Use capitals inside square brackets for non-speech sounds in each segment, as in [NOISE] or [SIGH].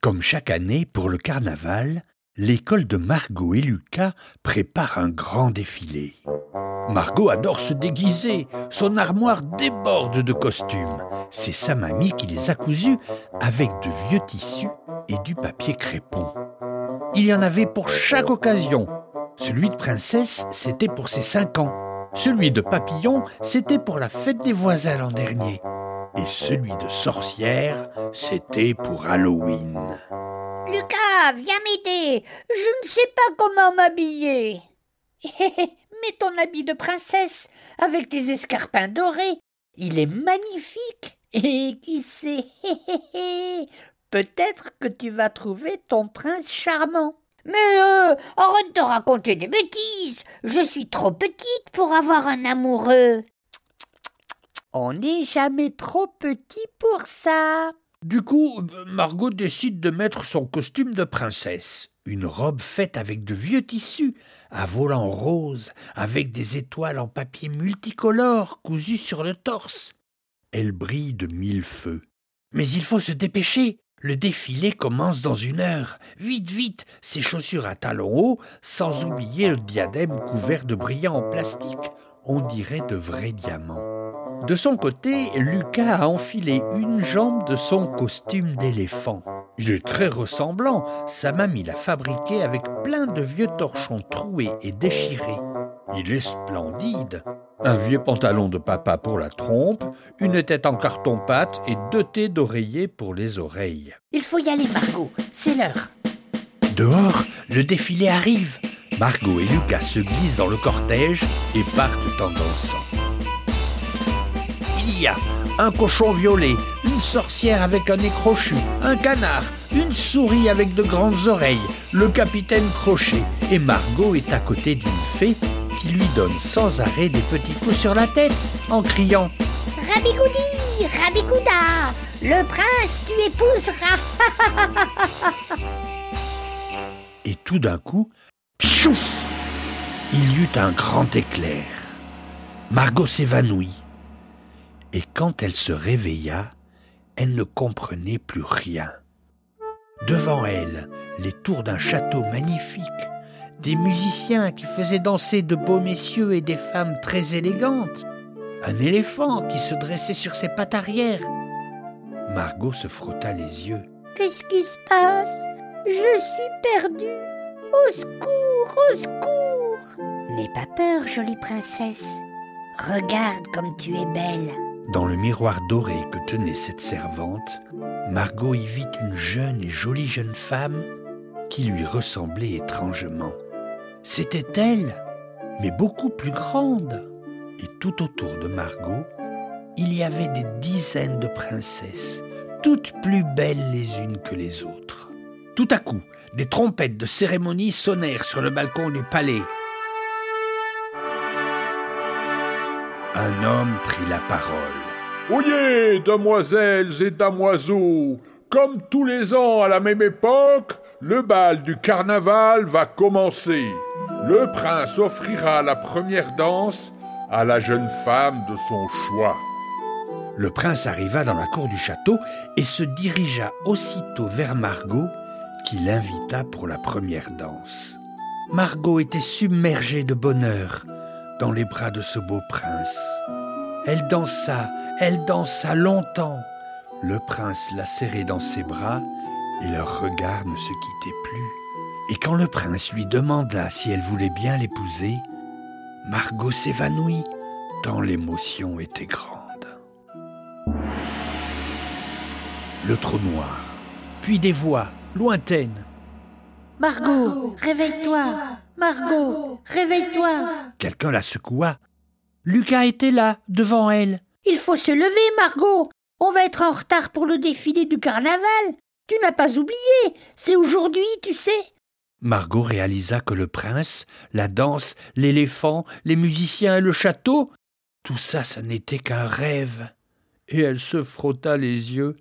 Comme chaque année pour le carnaval, l'école de Margot et Lucas prépare un grand défilé. Margot adore se déguiser, son armoire déborde de costumes. C'est sa mamie qui les a cousus avec de vieux tissus et du papier crépon. Il y en avait pour chaque occasion. Celui de princesse, c'était pour ses cinq ans. Celui de papillon, c'était pour la fête des voisins l'an dernier. Et celui de sorcière, c'était pour Halloween. Lucas, viens m'aider. Je ne sais pas comment m'habiller. [LAUGHS] Mets ton habit de princesse avec tes escarpins dorés. Il est magnifique. [LAUGHS] Et qui sait, [LAUGHS] peut-être que tu vas trouver ton prince charmant. Mais euh, arrête de raconter des bêtises. Je suis trop petite pour avoir un amoureux. On n'est jamais trop petit pour ça. Du coup, Margot décide de mettre son costume de princesse, une robe faite avec de vieux tissus, à volant rose, avec des étoiles en papier multicolore cousues sur le torse. Elle brille de mille feux. Mais il faut se dépêcher. Le défilé commence dans une heure. Vite, vite, ses chaussures à talons hauts, sans oublier le diadème couvert de brillants en plastique. On dirait de vrais diamants. De son côté, Lucas a enfilé une jambe de son costume d'éléphant. Il est très ressemblant. Sa mamie l'a fabriqué avec plein de vieux torchons troués et déchirés. Il est splendide. Un vieux pantalon de papa pour la trompe, une tête en carton-pâte et deux thés d'oreiller pour les oreilles. Il faut y aller, Margot. C'est l'heure. Dehors, le défilé arrive. Margot et Lucas se glissent dans le cortège et partent en dansant. Un cochon violet, une sorcière avec un nez crochu, un canard, une souris avec de grandes oreilles, le capitaine Crochet, et Margot est à côté d'une fée qui lui donne sans arrêt des petits coups sur la tête en criant Rabigoudi, Rabigouda, le prince tu épouseras. [LAUGHS] Et tout d'un coup, pchouf Il y eut un grand éclair. Margot s'évanouit. Et quand elle se réveilla, elle ne comprenait plus rien. Devant elle, les tours d'un château magnifique, des musiciens qui faisaient danser de beaux messieurs et des femmes très élégantes, un éléphant qui se dressait sur ses pattes arrière. Margot se frotta les yeux. Qu'est-ce qui se passe? Je suis perdue. Au secours, au secours. N'aie pas peur, jolie princesse. Regarde comme tu es belle. Dans le miroir doré que tenait cette servante, Margot y vit une jeune et jolie jeune femme qui lui ressemblait étrangement. C'était elle, mais beaucoup plus grande. Et tout autour de Margot, il y avait des dizaines de princesses, toutes plus belles les unes que les autres. Tout à coup, des trompettes de cérémonie sonnèrent sur le balcon du palais. Un homme prit la parole. Oyez, demoiselles et damoiseaux, comme tous les ans à la même époque, le bal du carnaval va commencer. Le prince offrira la première danse à la jeune femme de son choix. Le prince arriva dans la cour du château et se dirigea aussitôt vers Margot, qui l'invita pour la première danse. Margot était submergée de bonheur dans les bras de ce beau prince. Elle dansa, elle dansa longtemps. Le prince la serrait dans ses bras et leurs regards ne se quittaient plus. Et quand le prince lui demanda si elle voulait bien l'épouser, Margot s'évanouit, tant l'émotion était grande. Le trou noir, puis des voix lointaines. Margot, réveille-toi. Margot, réveille-toi. Quelqu'un la secoua. Lucas était là, devant elle. Il faut se lever, Margot. On va être en retard pour le défilé du carnaval. Tu n'as pas oublié. C'est aujourd'hui, tu sais. Margot réalisa que le prince, la danse, l'éléphant, les musiciens et le château, tout ça, ça n'était qu'un rêve. Et elle se frotta les yeux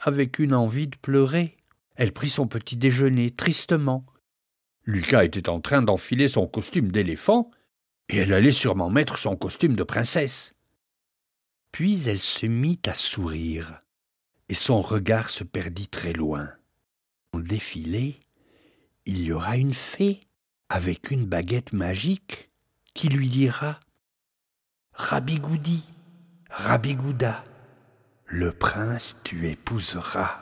avec une envie de pleurer. Elle prit son petit déjeuner tristement. Lucas était en train d'enfiler son costume d'éléphant, et elle allait sûrement mettre son costume de princesse. Puis elle se mit à sourire, et son regard se perdit très loin. Au défilé, il y aura une fée avec une baguette magique qui lui dira Rabigoudi, Rabigouda, le prince tu épouseras.